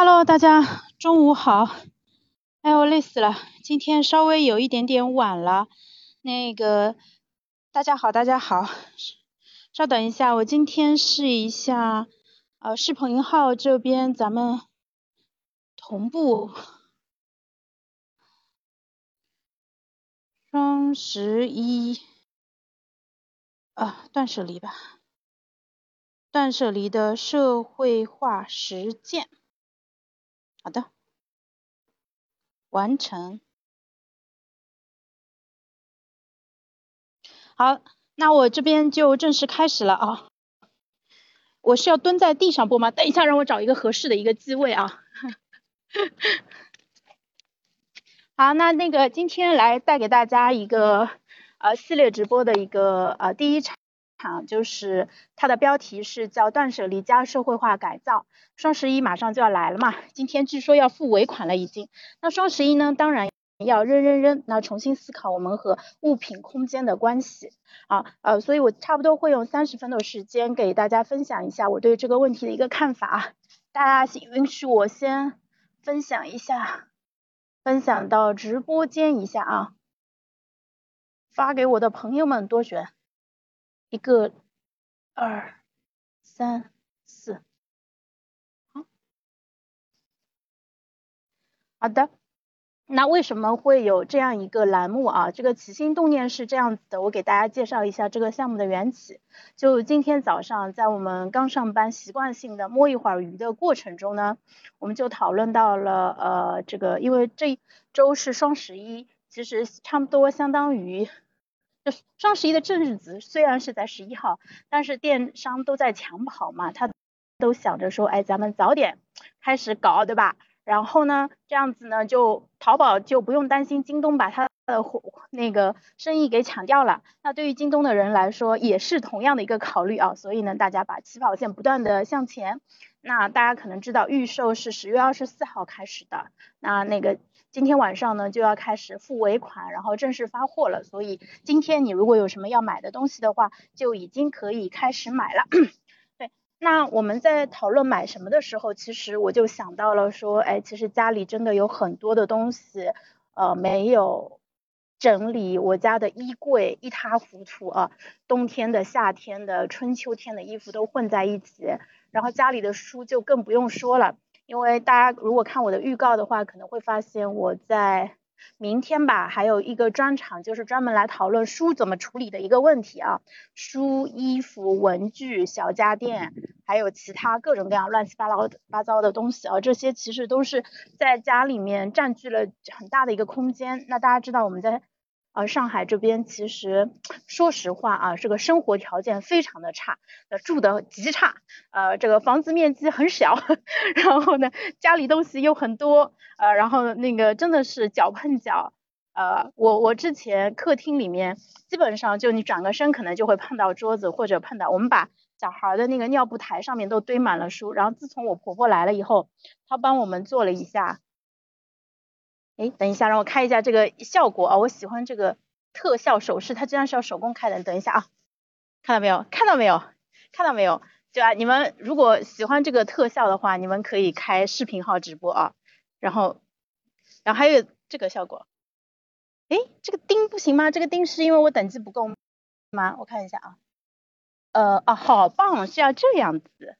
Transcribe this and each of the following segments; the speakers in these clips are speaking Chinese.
Hello，大家中午好。哎呦，累死了，今天稍微有一点点晚了。那个，大家好，大家好，稍等一下，我今天试一下，呃，视频号这边咱们同步。双十一，啊，断舍离吧，断舍离的社会化实践。好的，完成。好，那我这边就正式开始了啊。我是要蹲在地上播吗？等一下，让我找一个合适的一个机位啊。好，那那个今天来带给大家一个呃系列直播的一个呃第一场。啊就是它的标题是叫断舍离加社会化改造，双十一马上就要来了嘛，今天据说要付尾款了已经。那双十一呢，当然要扔扔扔，那重新思考我们和物品空间的关系啊，呃，所以我差不多会用三十分的时间给大家分享一下我对这个问题的一个看法。大家请允许我先分享一下，分享到直播间一下啊，发给我的朋友们多选。一个，二，三，四，好，好的。那为什么会有这样一个栏目啊？这个起心动念是这样子的，我给大家介绍一下这个项目的缘起。就今天早上，在我们刚上班习惯性的摸一会儿鱼的过程中呢，我们就讨论到了呃，这个因为这周是双十一，其实差不多相当于。双十一的正日子虽然是在十一号，但是电商都在抢跑嘛，他都想着说，哎，咱们早点开始搞，对吧？然后呢，这样子呢，就淘宝就不用担心京东把它的那个生意给抢掉了。那对于京东的人来说，也是同样的一个考虑啊。所以呢，大家把起跑线不断的向前。那大家可能知道，预售是十月二十四号开始的。那那个。今天晚上呢就要开始付尾款，然后正式发货了。所以今天你如果有什么要买的东西的话，就已经可以开始买了。对，那我们在讨论买什么的时候，其实我就想到了说，哎，其实家里真的有很多的东西，呃，没有整理，我家的衣柜一塌糊涂啊，冬天的、夏天的、春秋天的衣服都混在一起，然后家里的书就更不用说了。因为大家如果看我的预告的话，可能会发现我在明天吧，还有一个专场，就是专门来讨论书怎么处理的一个问题啊。书、衣服、文具、小家电，还有其他各种各样乱七八糟八糟的东西啊，这些其实都是在家里面占据了很大的一个空间。那大家知道我们在。呃，上海这边其实说实话啊，这个生活条件非常的差，呃，住的极差，呃，这个房子面积很小，然后呢，家里东西又很多，呃，然后那个真的是脚碰脚，呃，我我之前客厅里面基本上就你转个身可能就会碰到桌子或者碰到，我们把小孩的那个尿布台上面都堆满了书，然后自从我婆婆来了以后，她帮我们做了一下。哎，等一下，让我开一下这个效果啊！我喜欢这个特效手势，它竟然是要手工开的。等一下啊，看到没有？看到没有？看到没有？对啊，你们如果喜欢这个特效的话，你们可以开视频号直播啊。然后，然后还有这个效果。哎，这个钉不行吗？这个钉是因为我等级不够吗？我看一下啊。呃，啊，好棒，是要这样子。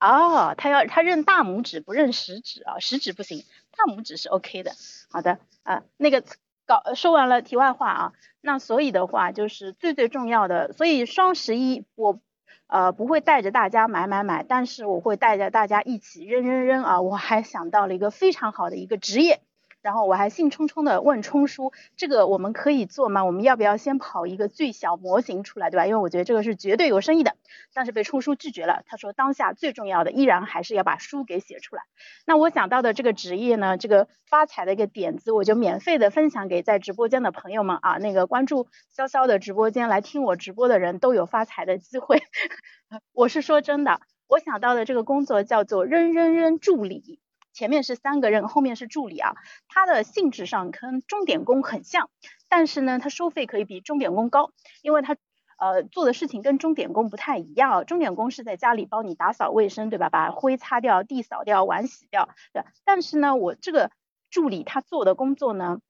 哦，他要他认大拇指不认食指啊，食指不行，大拇指是 OK 的。好的啊，那个搞说完了题外话啊，那所以的话就是最最重要的，所以双十一我呃不会带着大家买买买，但是我会带着大家一起扔扔扔啊，我还想到了一个非常好的一个职业。然后我还兴冲冲的问冲叔，这个我们可以做吗？我们要不要先跑一个最小模型出来，对吧？因为我觉得这个是绝对有生意的，但是被冲叔拒绝了。他说当下最重要的依然还是要把书给写出来。那我想到的这个职业呢，这个发财的一个点子，我就免费的分享给在直播间的朋友们啊，那个关注潇潇的直播间来听我直播的人都有发财的机会。我是说真的，我想到的这个工作叫做扔扔扔助理。前面是三个人，后面是助理啊。它的性质上跟钟点工很像，但是呢，它收费可以比钟点工高，因为它呃做的事情跟钟点工不太一样，钟点工是在家里帮你打扫卫生，对吧？把灰擦掉、地扫掉、碗洗掉，对。但是呢，我这个助理他做的工作呢，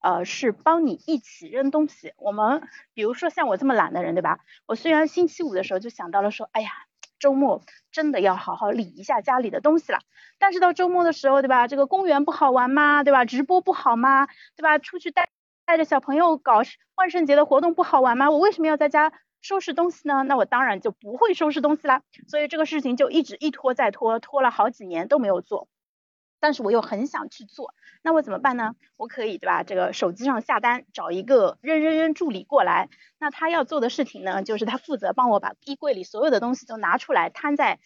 呃，是帮你一起扔东西。我们比如说像我这么懒的人，对吧？我虽然星期五的时候就想到了说，哎呀。周末真的要好好理一下家里的东西了，但是到周末的时候，对吧？这个公园不好玩吗？对吧？直播不好吗？对吧？出去带带着小朋友搞万圣节的活动不好玩吗？我为什么要在家收拾东西呢？那我当然就不会收拾东西啦。所以这个事情就一直一拖再拖，拖了好几年都没有做。但是我又很想去做，那我怎么办呢？我可以对吧？这个手机上下单，找一个扔扔扔助理过来。那他要做的事情呢，就是他负责帮我把衣柜里所有的东西都拿出来，摊在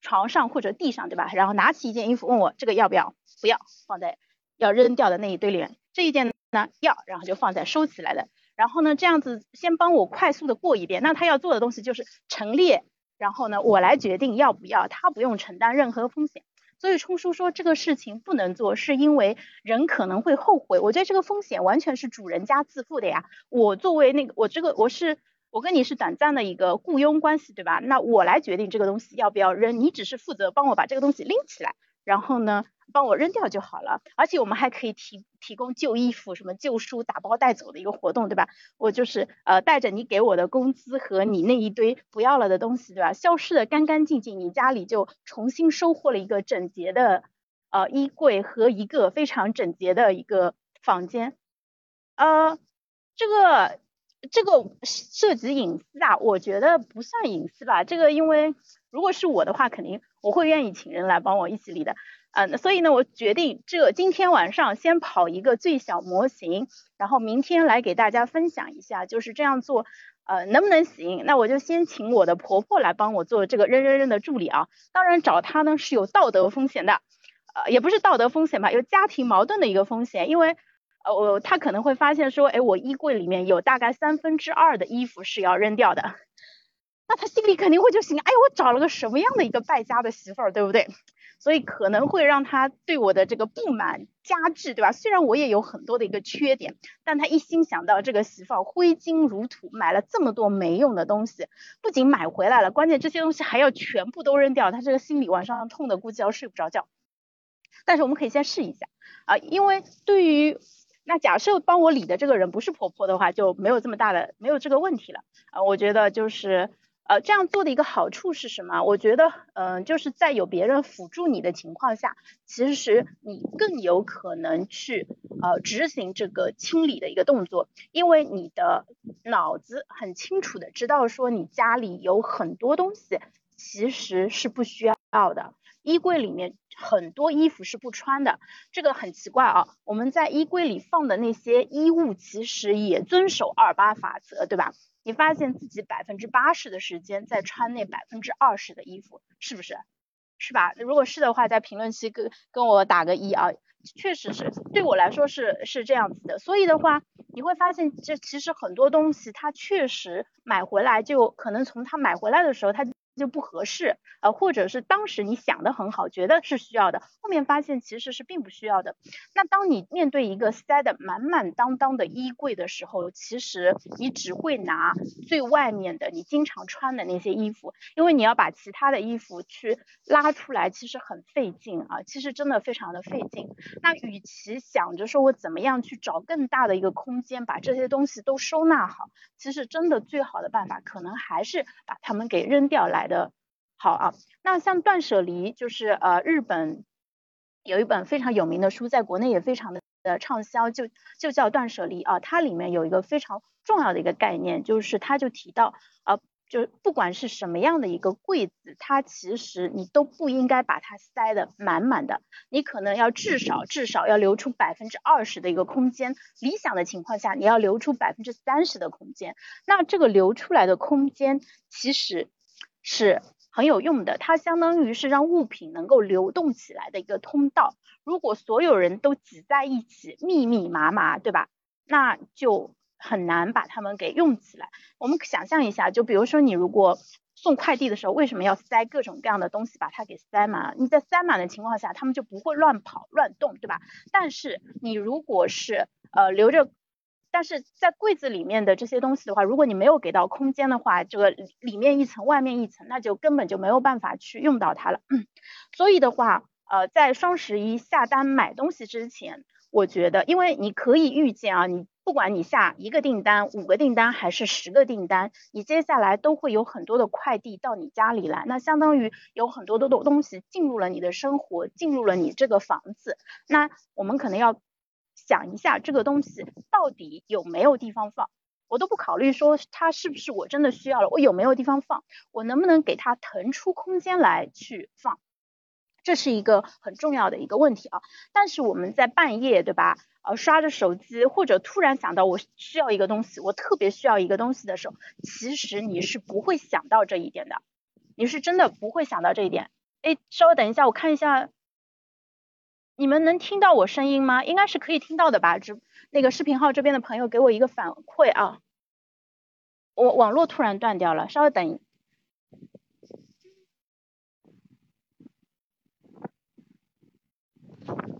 床上或者地上，对吧？然后拿起一件衣服，问我这个要不要？不要，放在要扔掉的那一堆里面。这一件呢要，然后就放在收起来的。然后呢，这样子先帮我快速的过一遍。那他要做的东西就是陈列，然后呢，我来决定要不要，他不用承担任何风险。所以冲叔说这个事情不能做，是因为人可能会后悔。我觉得这个风险完全是主人家自负的呀。我作为那个，我这个我是我跟你是短暂的一个雇佣关系，对吧？那我来决定这个东西要不要扔，你只是负责帮我把这个东西拎起来，然后呢？帮我扔掉就好了，而且我们还可以提提供旧衣服、什么旧书打包带走的一个活动，对吧？我就是呃带着你给我的工资和你那一堆不要了的东西，对吧？消失的干干净净，你家里就重新收获了一个整洁的呃衣柜和一个非常整洁的一个房间。呃，这个这个涉及隐私啊，我觉得不算隐私吧。这个因为如果是我的话，肯定我会愿意请人来帮我一起理的。嗯，所以呢，我决定这今天晚上先跑一个最小模型，然后明天来给大家分享一下，就是这样做，呃，能不能行？那我就先请我的婆婆来帮我做这个扔扔扔的助理啊。当然找她呢是有道德风险的，呃，也不是道德风险吧，有家庭矛盾的一个风险，因为呃我她可能会发现说，哎，我衣柜里面有大概三分之二的衣服是要扔掉的，那他心里肯定会就想，哎，我找了个什么样的一个败家的媳妇儿，对不对？所以可能会让他对我的这个不满加剧，对吧？虽然我也有很多的一个缺点，但他一心想到这个媳妇儿挥金如土，买了这么多没用的东西，不仅买回来了，关键这些东西还要全部都扔掉，他这个心里晚上痛的估计要睡不着觉。但是我们可以先试一下啊，因为对于那假设帮我理的这个人不是婆婆的话，就没有这么大的没有这个问题了啊，我觉得就是。呃，这样做的一个好处是什么？我觉得，嗯，就是在有别人辅助你的情况下，其实你更有可能去呃执行这个清理的一个动作，因为你的脑子很清楚的知道说你家里有很多东西其实是不需要的，衣柜里面很多衣服是不穿的，这个很奇怪啊。我们在衣柜里放的那些衣物其实也遵守二八法则，对吧？你发现自己百分之八十的时间在穿那百分之二十的衣服，是不是？是吧？如果是的话，在评论区跟跟我打个一啊，确实是对我来说是是这样子的。所以的话，你会发现这其实很多东西它确实买回来就可能从它买回来的时候它。就不合适，呃，或者是当时你想的很好，觉得是需要的，后面发现其实是并不需要的。那当你面对一个塞得满满当当的衣柜的时候，其实你只会拿最外面的你经常穿的那些衣服，因为你要把其他的衣服去拉出来，其实很费劲啊，其实真的非常的费劲。那与其想着说我怎么样去找更大的一个空间把这些东西都收纳好，其实真的最好的办法可能还是把它们给扔掉来。的好啊，那像断舍离，就是呃日本有一本非常有名的书，在国内也非常的呃畅销，就就叫断舍离啊。它里面有一个非常重要的一个概念，就是它就提到啊，就不管是什么样的一个柜子，它其实你都不应该把它塞得满满的，你可能要至少至少要留出百分之二十的一个空间，理想的情况下你要留出百分之三十的空间。那这个留出来的空间，其实。是很有用的，它相当于是让物品能够流动起来的一个通道。如果所有人都挤在一起，密密麻麻，对吧？那就很难把它们给用起来。我们想象一下，就比如说你如果送快递的时候，为什么要塞各种各样的东西把它给塞满？你在塞满的情况下，他们就不会乱跑乱动，对吧？但是你如果是呃留着。但是在柜子里面的这些东西的话，如果你没有给到空间的话，这个里面一层外面一层，那就根本就没有办法去用到它了。所以的话，呃，在双十一下单买东西之前，我觉得，因为你可以预见啊，你不管你下一个订单、五个订单还是十个订单，你接下来都会有很多的快递到你家里来，那相当于有很多的东东西进入了你的生活，进入了你这个房子，那我们可能要想一下这个东西到底有没有地方放，我都不考虑说它是不是我真的需要了，我有没有地方放，我能不能给它腾出空间来去放。这是一个很重要的一个问题啊，但是我们在半夜，对吧？呃，刷着手机，或者突然想到我需要一个东西，我特别需要一个东西的时候，其实你是不会想到这一点的，你是真的不会想到这一点。哎，稍微等一下，我看一下，你们能听到我声音吗？应该是可以听到的吧？只那个视频号这边的朋友给我一个反馈啊，我网络突然断掉了，稍微等。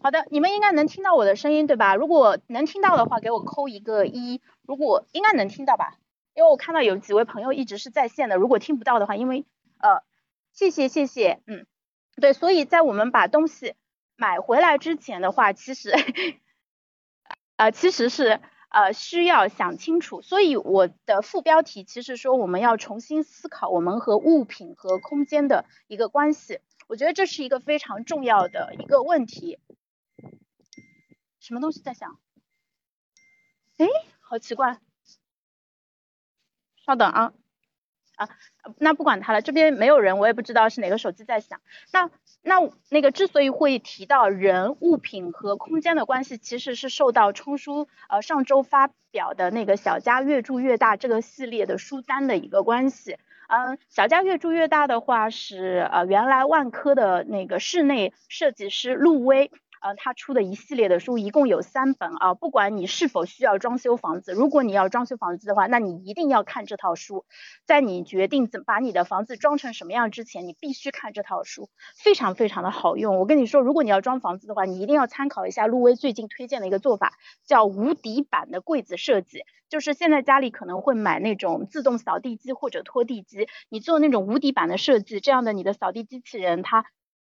好的，你们应该能听到我的声音对吧？如果能听到的话，给我扣一个一。如果应该能听到吧？因为我看到有几位朋友一直是在线的。如果听不到的话，因为呃，谢谢谢谢，嗯，对，所以在我们把东西买回来之前的话，其实呃其实是呃需要想清楚。所以我的副标题其实说我们要重新思考我们和物品和空间的一个关系。我觉得这是一个非常重要的一个问题。什么东西在响？哎，好奇怪。稍等啊啊，那不管它了，这边没有人，我也不知道是哪个手机在响。那那那个之所以会提到人物品和空间的关系，其实是受到冲叔呃上周发表的那个小家越住越大这个系列的书单的一个关系。嗯，小家越住越大的话是呃原来万科的那个室内设计师陆威。呃，他出的一系列的书一共有三本啊，不管你是否需要装修房子，如果你要装修房子的话，那你一定要看这套书。在你决定怎把你的房子装成什么样之前，你必须看这套书，非常非常的好用。我跟你说，如果你要装房子的话，你一定要参考一下陆威最近推荐的一个做法，叫无底板的柜子设计。就是现在家里可能会买那种自动扫地机或者拖地机，你做那种无底板的设计，这样的你的扫地机器人它。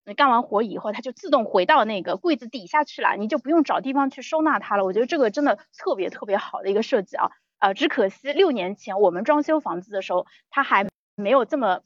你干完活以后，它就自动回到那个柜子底下去了，你就不用找地方去收纳它了。我觉得这个真的特别特别好的一个设计啊，啊，只可惜六年前我们装修房子的时候，它还没有这么。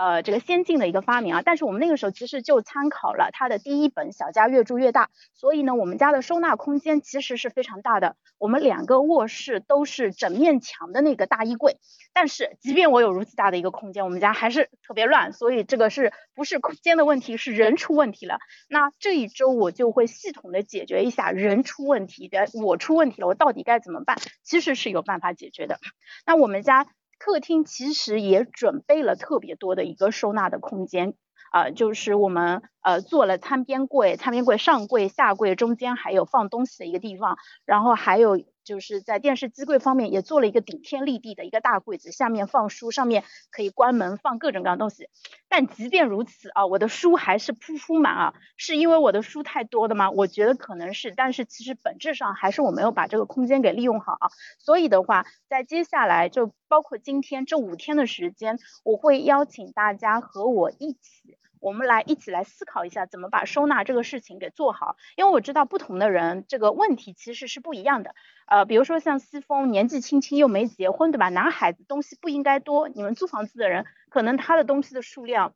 呃，这个先进的一个发明啊，但是我们那个时候其实就参考了它的第一本《小家越住越大》，所以呢，我们家的收纳空间其实是非常大的。我们两个卧室都是整面墙的那个大衣柜，但是即便我有如此大的一个空间，我们家还是特别乱，所以这个是不是空间的问题，是人出问题了。那这一周我就会系统的解决一下人出问题的，我出问题了，我到底该怎么办？其实是有办法解决的。那我们家。客厅其实也准备了特别多的一个收纳的空间，啊，就是我们呃做了餐边柜、餐边柜上柜、下柜，中间还有放东西的一个地方，然后还有。就是在电视机柜方面也做了一个顶天立地的一个大柜子，下面放书，上面可以关门放各种各样东西。但即便如此啊，我的书还是铺铺满啊，是因为我的书太多的吗？我觉得可能是，但是其实本质上还是我没有把这个空间给利用好啊。所以的话，在接下来就包括今天这五天的时间，我会邀请大家和我一起。我们来一起来思考一下，怎么把收纳这个事情给做好。因为我知道不同的人这个问题其实是不一样的。呃，比如说像西风年纪轻轻又没结婚，对吧？男孩子东西不应该多。你们租房子的人，可能他的东西的数量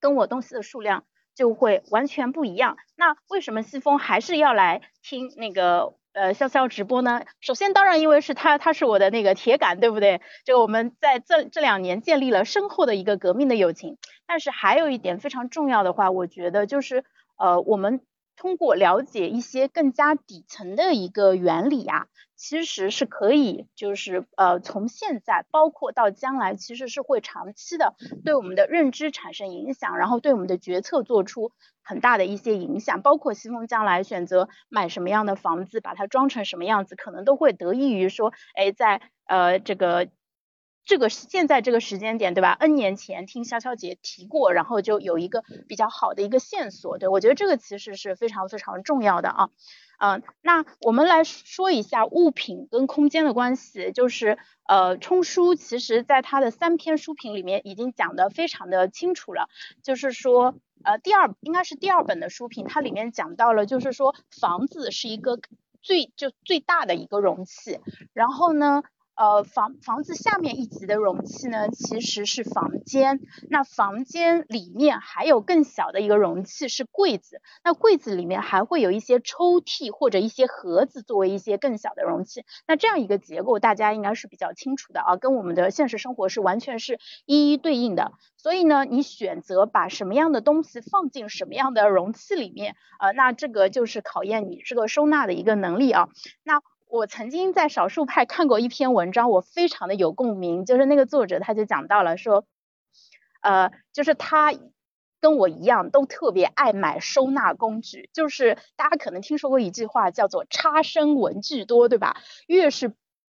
跟我东西的数量就会完全不一样。那为什么西风还是要来听那个？呃，潇潇直播呢，首先当然因为是他，他是我的那个铁杆，对不对？就我们在这这两年建立了深厚的一个革命的友情。但是还有一点非常重要的话，我觉得就是呃，我们通过了解一些更加底层的一个原理呀。其实是可以，就是呃，从现在包括到将来，其实是会长期的对我们的认知产生影响，然后对我们的决策做出很大的一些影响。包括西风将来选择买什么样的房子，把它装成什么样子，可能都会得益于说，哎，在呃这个这个现在这个时间点，对吧？N 年前听潇潇姐提过，然后就有一个比较好的一个线索，对我觉得这个其实是非常非常重要的啊。嗯，那我们来说一下物品跟空间的关系，就是呃，冲书其实在他的三篇书评里面已经讲得非常的清楚了，就是说呃，第二应该是第二本的书评，它里面讲到了，就是说房子是一个最就最大的一个容器，然后呢。呃，房房子下面一级的容器呢，其实是房间。那房间里面还有更小的一个容器是柜子。那柜子里面还会有一些抽屉或者一些盒子作为一些更小的容器。那这样一个结构，大家应该是比较清楚的啊，跟我们的现实生活是完全是一一对应的。所以呢，你选择把什么样的东西放进什么样的容器里面，呃，那这个就是考验你这个收纳的一个能力啊。那我曾经在少数派看过一篇文章，我非常的有共鸣，就是那个作者他就讲到了说，呃，就是他跟我一样都特别爱买收纳工具，就是大家可能听说过一句话叫做差生文具多，对吧？越是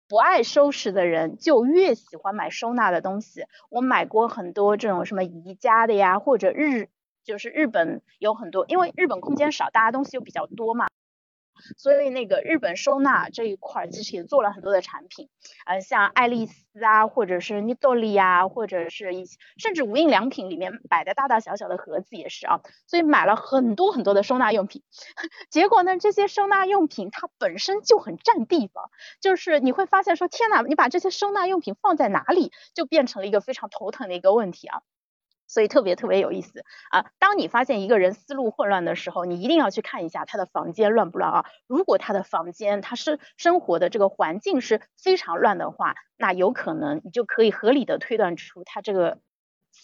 不爱收拾的人，就越喜欢买收纳的东西。我买过很多这种什么宜家的呀，或者日就是日本有很多，因为日本空间少，大家东西又比较多嘛。所以那个日本收纳这一块其实也做了很多的产品，呃，像爱丽丝啊，或者是妮多利啊，或者是一些甚至无印良品里面摆的大大小小的盒子也是啊，所以买了很多很多的收纳用品。结果呢，这些收纳用品它本身就很占地方，就是你会发现说，天哪，你把这些收纳用品放在哪里，就变成了一个非常头疼的一个问题啊。所以特别特别有意思啊！当你发现一个人思路混乱的时候，你一定要去看一下他的房间乱不乱啊！如果他的房间他是生活的这个环境是非常乱的话，那有可能你就可以合理的推断出他这个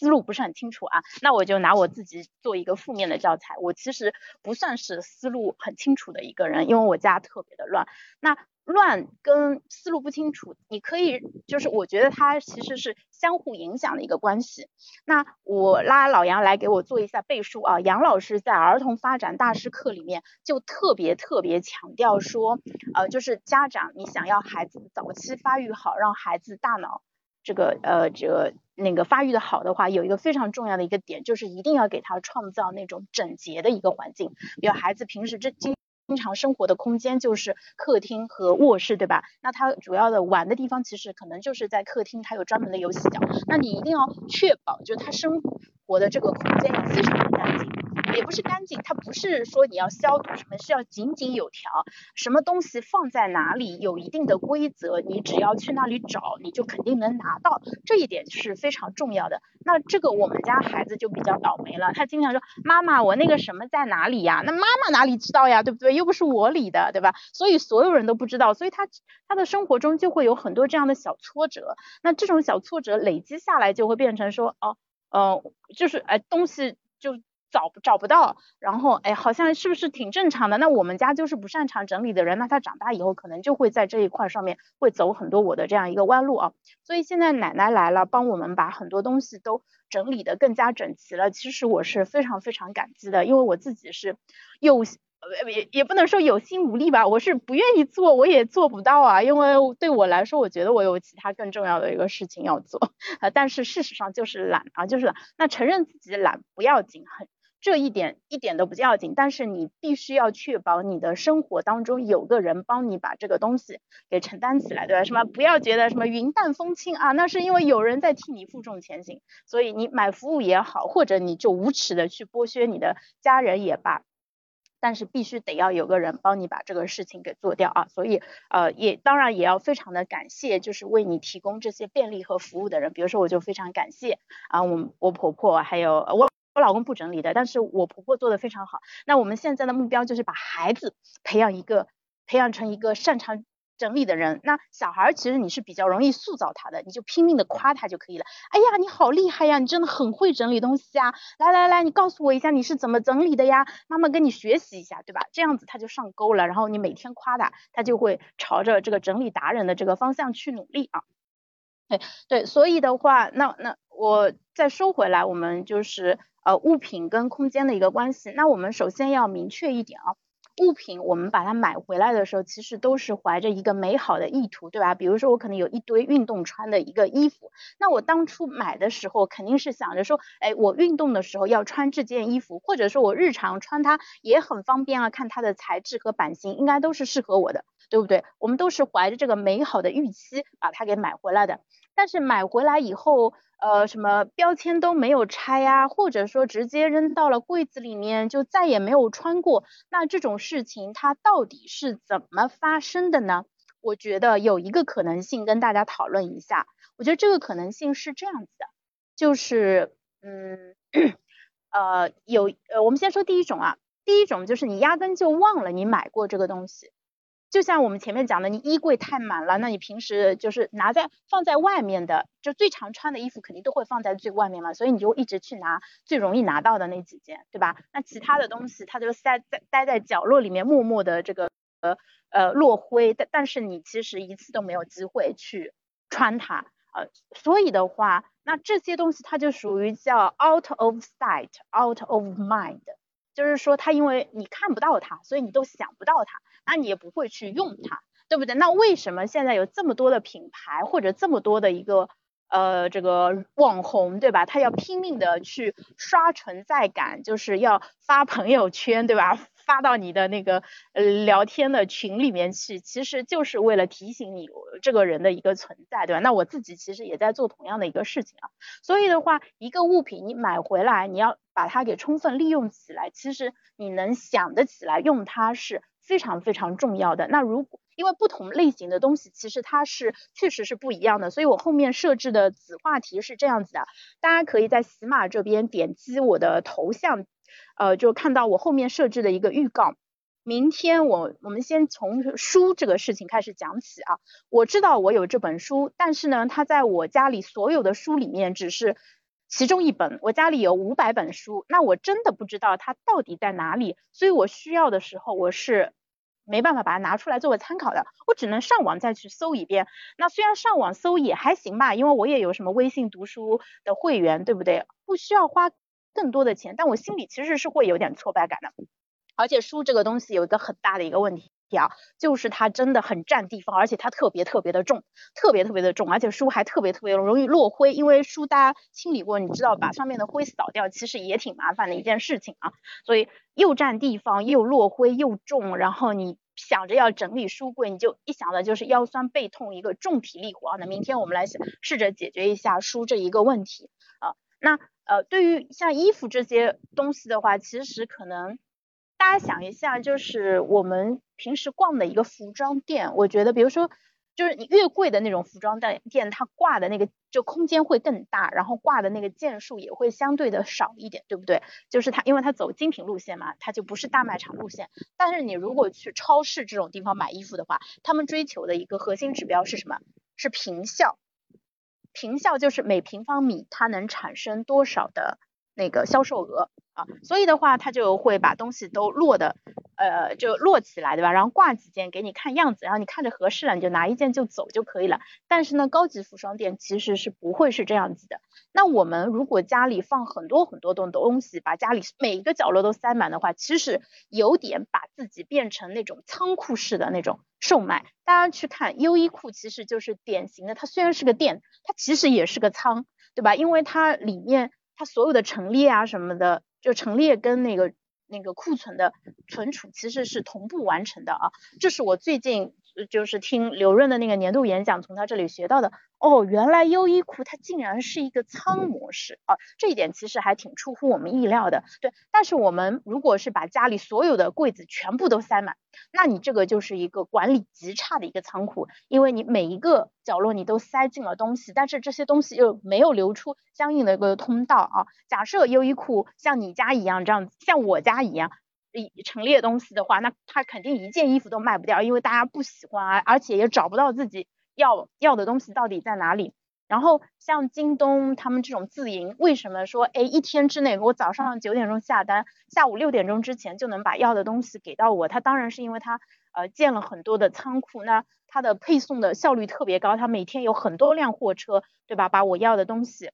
思路不是很清楚啊。那我就拿我自己做一个负面的教材，我其实不算是思路很清楚的一个人，因为我家特别的乱。那乱跟思路不清楚，你可以就是我觉得它其实是相互影响的一个关系。那我拉老杨来给我做一下背书啊，杨老师在儿童发展大师课里面就特别特别强调说，呃，就是家长你想要孩子早期发育好，让孩子大脑这个呃这个那个发育的好的话，有一个非常重要的一个点，就是一定要给他创造那种整洁的一个环境，比如孩子平时这经。经常生活的空间就是客厅和卧室，对吧？那他主要的玩的地方其实可能就是在客厅，他有专门的游戏角。那你一定要确保，就是他生活的这个空间非常的干净。也不是干净，它不是说你要消毒什么，是要井井有条，什么东西放在哪里有一定的规则，你只要去那里找，你就肯定能拿到，这一点是非常重要的。那这个我们家孩子就比较倒霉了，他经常说妈妈我那个什么在哪里呀？那妈妈哪里知道呀？对不对？又不是我理的，对吧？所以所有人都不知道，所以他他的生活中就会有很多这样的小挫折，那这种小挫折累积下来就会变成说哦，嗯，就是哎东西就。找找不到，然后哎，好像是不是挺正常的？那我们家就是不擅长整理的人，那他长大以后可能就会在这一块上面会走很多我的这样一个弯路啊。所以现在奶奶来了，帮我们把很多东西都整理的更加整齐了。其实我是非常非常感激的，因为我自己是有也也不能说有心无力吧，我是不愿意做，我也做不到啊。因为对我来说，我觉得我有其他更重要的一个事情要做啊。但是事实上就是懒啊，就是懒。那承认自己懒不要紧，很。这一点一点都不要紧，但是你必须要确保你的生活当中有个人帮你把这个东西给承担起来，对吧？什么不要觉得什么云淡风轻啊，那是因为有人在替你负重前行。所以你买服务也好，或者你就无耻的去剥削你的家人也罢，但是必须得要有个人帮你把这个事情给做掉啊。所以呃也当然也要非常的感谢，就是为你提供这些便利和服务的人。比如说我就非常感谢啊，我我婆婆还有我。我老公不整理的，但是我婆婆做的非常好。那我们现在的目标就是把孩子培养一个，培养成一个擅长整理的人。那小孩其实你是比较容易塑造他的，你就拼命的夸他就可以了。哎呀，你好厉害呀，你真的很会整理东西啊！来来来，你告诉我一下你是怎么整理的呀？妈妈跟你学习一下，对吧？这样子他就上钩了。然后你每天夸他，他就会朝着这个整理达人的这个方向去努力啊。对对，所以的话，那那我再收回来，我们就是。呃，物品跟空间的一个关系，那我们首先要明确一点啊，物品我们把它买回来的时候，其实都是怀着一个美好的意图，对吧？比如说我可能有一堆运动穿的一个衣服，那我当初买的时候肯定是想着说，哎，我运动的时候要穿这件衣服，或者说我日常穿它也很方便啊，看它的材质和版型应该都是适合我的，对不对？我们都是怀着这个美好的预期把它给买回来的，但是买回来以后。呃，什么标签都没有拆呀，或者说直接扔到了柜子里面，就再也没有穿过。那这种事情它到底是怎么发生的呢？我觉得有一个可能性跟大家讨论一下。我觉得这个可能性是这样子的，就是，嗯，呃，有，呃，我们先说第一种啊，第一种就是你压根就忘了你买过这个东西。就像我们前面讲的，你衣柜太满了，那你平时就是拿在放在外面的，就最常穿的衣服肯定都会放在最外面嘛，所以你就一直去拿最容易拿到的那几件，对吧？那其他的东西它就塞在待在角落里面，默默的这个呃呃落灰，但但是你其实一次都没有机会去穿它，呃，所以的话，那这些东西它就属于叫 out of sight, out of mind。就是说，它因为你看不到它，所以你都想不到它，那你也不会去用它，对不对？那为什么现在有这么多的品牌或者这么多的一个呃这个网红，对吧？他要拼命的去刷存在感，就是要发朋友圈，对吧？发到你的那个呃聊天的群里面去，其实就是为了提醒你这个人的一个存在，对吧？那我自己其实也在做同样的一个事情啊。所以的话，一个物品你买回来，你要把它给充分利用起来，其实你能想得起来用它是非常非常重要的。那如果因为不同类型的东西，其实它是确实是不一样的，所以我后面设置的子话题是这样子的，大家可以在喜马这边点击我的头像。呃，就看到我后面设置的一个预告，明天我我们先从书这个事情开始讲起啊。我知道我有这本书，但是呢，它在我家里所有的书里面只是其中一本，我家里有五百本书，那我真的不知道它到底在哪里，所以我需要的时候我是没办法把它拿出来作为参考的，我只能上网再去搜一遍。那虽然上网搜也还行吧，因为我也有什么微信读书的会员，对不对？不需要花。更多的钱，但我心里其实是会有点挫败感的。而且书这个东西有一个很大的一个问题啊，就是它真的很占地方，而且它特别特别的重，特别特别的重，而且书还特别特别容易落灰，因为书大家清理过，你知道把上面的灰扫掉，其实也挺麻烦的一件事情啊。所以又占地方，又落灰，又重，然后你想着要整理书柜，你就一想的就是腰酸背痛，一个重体力活。那明天我们来试试着解决一下书这一个问题啊。那呃，对于像衣服这些东西的话，其实可能大家想一下，就是我们平时逛的一个服装店，我觉得，比如说，就是你越贵的那种服装店，店它挂的那个就空间会更大，然后挂的那个件数也会相对的少一点，对不对？就是它，因为它走精品路线嘛，它就不是大卖场路线。但是你如果去超市这种地方买衣服的话，他们追求的一个核心指标是什么？是平效。平效就是每平方米它能产生多少的那个销售额。啊，所以的话，他就会把东西都摞的，呃，就摞起来，对吧？然后挂几件给你看样子，然后你看着合适了，你就拿一件就走就可以了。但是呢，高级服装店其实是不会是这样子的。那我们如果家里放很多很多东东西，把家里每一个角落都塞满的话，其实有点把自己变成那种仓库式的那种售卖。大家去看优衣库，其实就是典型的，它虽然是个店，它其实也是个仓，对吧？因为它里面它所有的陈列啊什么的。就陈列跟那个那个库存的存储其实是同步完成的啊，这是我最近就是听刘润的那个年度演讲，从他这里学到的。哦，原来优衣库它竟然是一个仓模式啊，这一点其实还挺出乎我们意料的。对，但是我们如果是把家里所有的柜子全部都塞满，那你这个就是一个管理极差的一个仓库，因为你每一个角落你都塞进了东西，但是这些东西又没有留出相应的一个通道啊。假设优衣库像你家一样这样子，像我家一样陈列东西的话，那他肯定一件衣服都卖不掉，因为大家不喜欢啊，而且也找不到自己。要要的东西到底在哪里？然后像京东他们这种自营，为什么说哎一天之内我早上九点钟下单，下午六点钟之前就能把要的东西给到我？他当然是因为他呃建了很多的仓库，那他的配送的效率特别高，他每天有很多辆货车，对吧？把我要的东西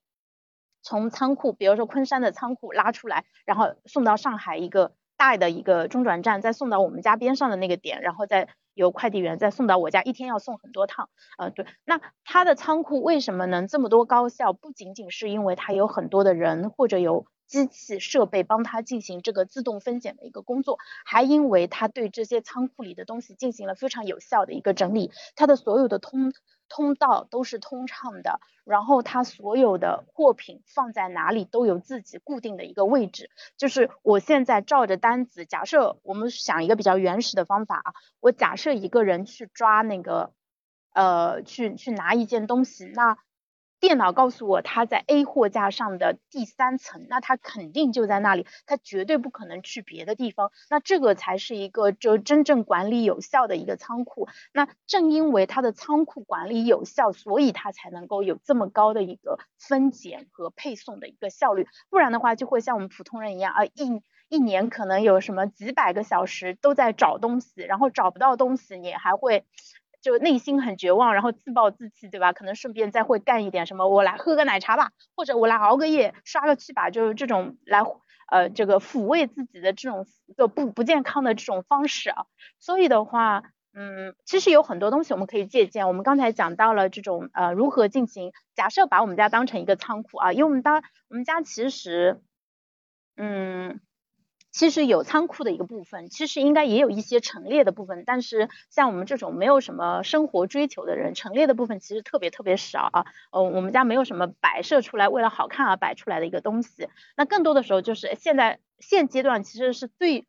从仓库，比如说昆山的仓库拉出来，然后送到上海一个大的一个中转站，再送到我们家边上的那个点，然后再由快递员再送到我家，一天要送很多趟。呃，对，那它的仓库为什么能这么多高效？不仅仅是因为它有很多的人或者有机器设备帮他进行这个自动分拣的一个工作，还因为他对这些仓库里的东西进行了非常有效的一个整理，他的所有的通。通道都是通畅的，然后他所有的货品放在哪里都有自己固定的一个位置。就是我现在照着单子，假设我们想一个比较原始的方法啊，我假设一个人去抓那个，呃，去去拿一件东西，那。电脑告诉我他在 A 货架上的第三层，那他肯定就在那里，他绝对不可能去别的地方。那这个才是一个就真正管理有效的一个仓库。那正因为它的仓库管理有效，所以它才能够有这么高的一个分拣和配送的一个效率。不然的话，就会像我们普通人一样啊，一一年可能有什么几百个小时都在找东西，然后找不到东西，你还会。就内心很绝望，然后自暴自弃，对吧？可能顺便再会干一点什么，我来喝个奶茶吧，或者我来熬个夜刷个剧吧，就是这种来呃这个抚慰自己的这种不不健康的这种方式啊。所以的话，嗯，其实有很多东西我们可以借鉴。我们刚才讲到了这种呃如何进行，假设把我们家当成一个仓库啊，因为我们当我们家其实，嗯。其实有仓库的一个部分，其实应该也有一些陈列的部分，但是像我们这种没有什么生活追求的人，陈列的部分其实特别特别少啊。呃，我们家没有什么摆设出来为了好看而摆出来的一个东西，那更多的时候就是现在现阶段其实是最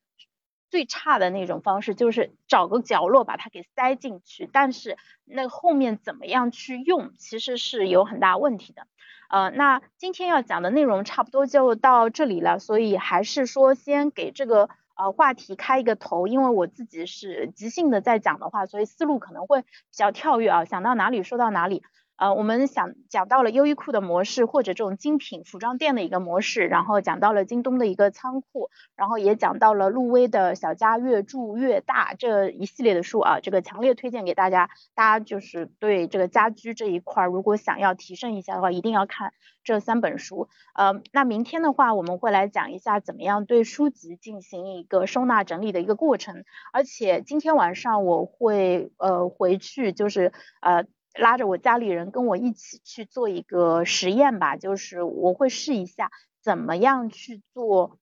最差的那种方式，就是找个角落把它给塞进去，但是那后面怎么样去用，其实是有很大问题的。呃，那今天要讲的内容差不多就到这里了，所以还是说先给这个呃话题开一个头，因为我自己是即兴的在讲的话，所以思路可能会比较跳跃啊，想到哪里说到哪里。呃，我们想讲到了优衣库的模式，或者这种精品服装店的一个模式，然后讲到了京东的一个仓库，然后也讲到了路威的小家越住越大这一系列的书啊，这个强烈推荐给大家，大家就是对这个家居这一块，如果想要提升一下的话，一定要看这三本书。呃，那明天的话，我们会来讲一下怎么样对书籍进行一个收纳整理的一个过程，而且今天晚上我会呃回去就是呃。拉着我家里人跟我一起去做一个实验吧，就是我会试一下怎么样去做，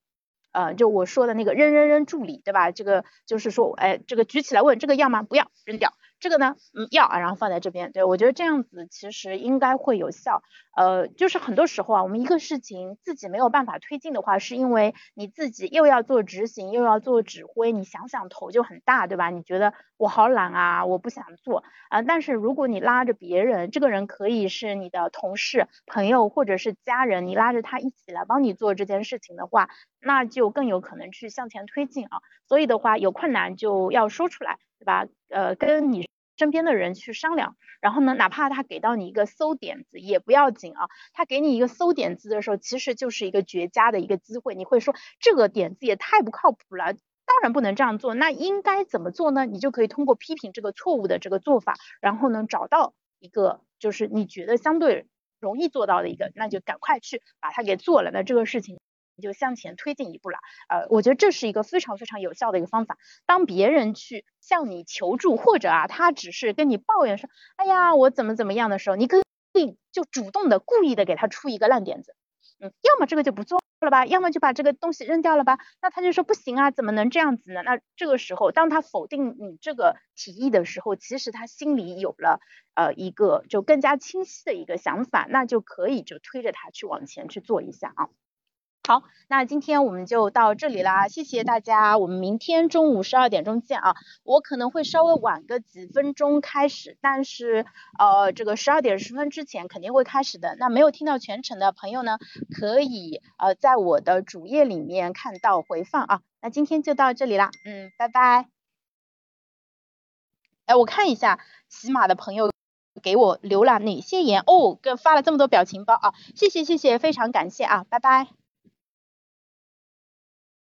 呃，就我说的那个扔扔扔助理，对吧？这个就是说，哎，这个举起来问这个要吗？不要，扔掉。这个呢，嗯，要啊，然后放在这边。对我觉得这样子其实应该会有效。呃，就是很多时候啊，我们一个事情自己没有办法推进的话，是因为你自己又要做执行，又要做指挥，你想想头就很大，对吧？你觉得我好懒啊，我不想做啊。但是如果你拉着别人，这个人可以是你的同事、朋友或者是家人，你拉着他一起来帮你做这件事情的话，那就更有可能去向前推进啊。所以的话，有困难就要说出来，对吧？呃，跟你。身边的人去商量，然后呢，哪怕他给到你一个馊点子也不要紧啊。他给你一个馊点子的时候，其实就是一个绝佳的一个机会。你会说这个点子也太不靠谱了，当然不能这样做。那应该怎么做呢？你就可以通过批评这个错误的这个做法，然后呢，找到一个就是你觉得相对容易做到的一个，那就赶快去把它给做了。那这个事情。你就向前推进一步了，呃，我觉得这是一个非常非常有效的一个方法。当别人去向你求助，或者啊，他只是跟你抱怨说，哎呀，我怎么怎么样的时候，你可以就主动的、故意的给他出一个烂点子，嗯，要么这个就不做了吧，要么就把这个东西扔掉了吧。那他就说不行啊，怎么能这样子呢？那这个时候，当他否定你这个提议的时候，其实他心里有了呃一个就更加清晰的一个想法，那就可以就推着他去往前去做一下啊。好，那今天我们就到这里啦，谢谢大家，我们明天中午十二点钟见啊，我可能会稍微晚个几分钟开始，但是呃这个十二点十分之前肯定会开始的。那没有听到全程的朋友呢，可以呃在我的主页里面看到回放啊。那今天就到这里啦，嗯，拜拜。哎，我看一下喜马的朋友给我留了哪些言哦，给发了这么多表情包啊，谢谢谢谢，非常感谢啊，拜拜。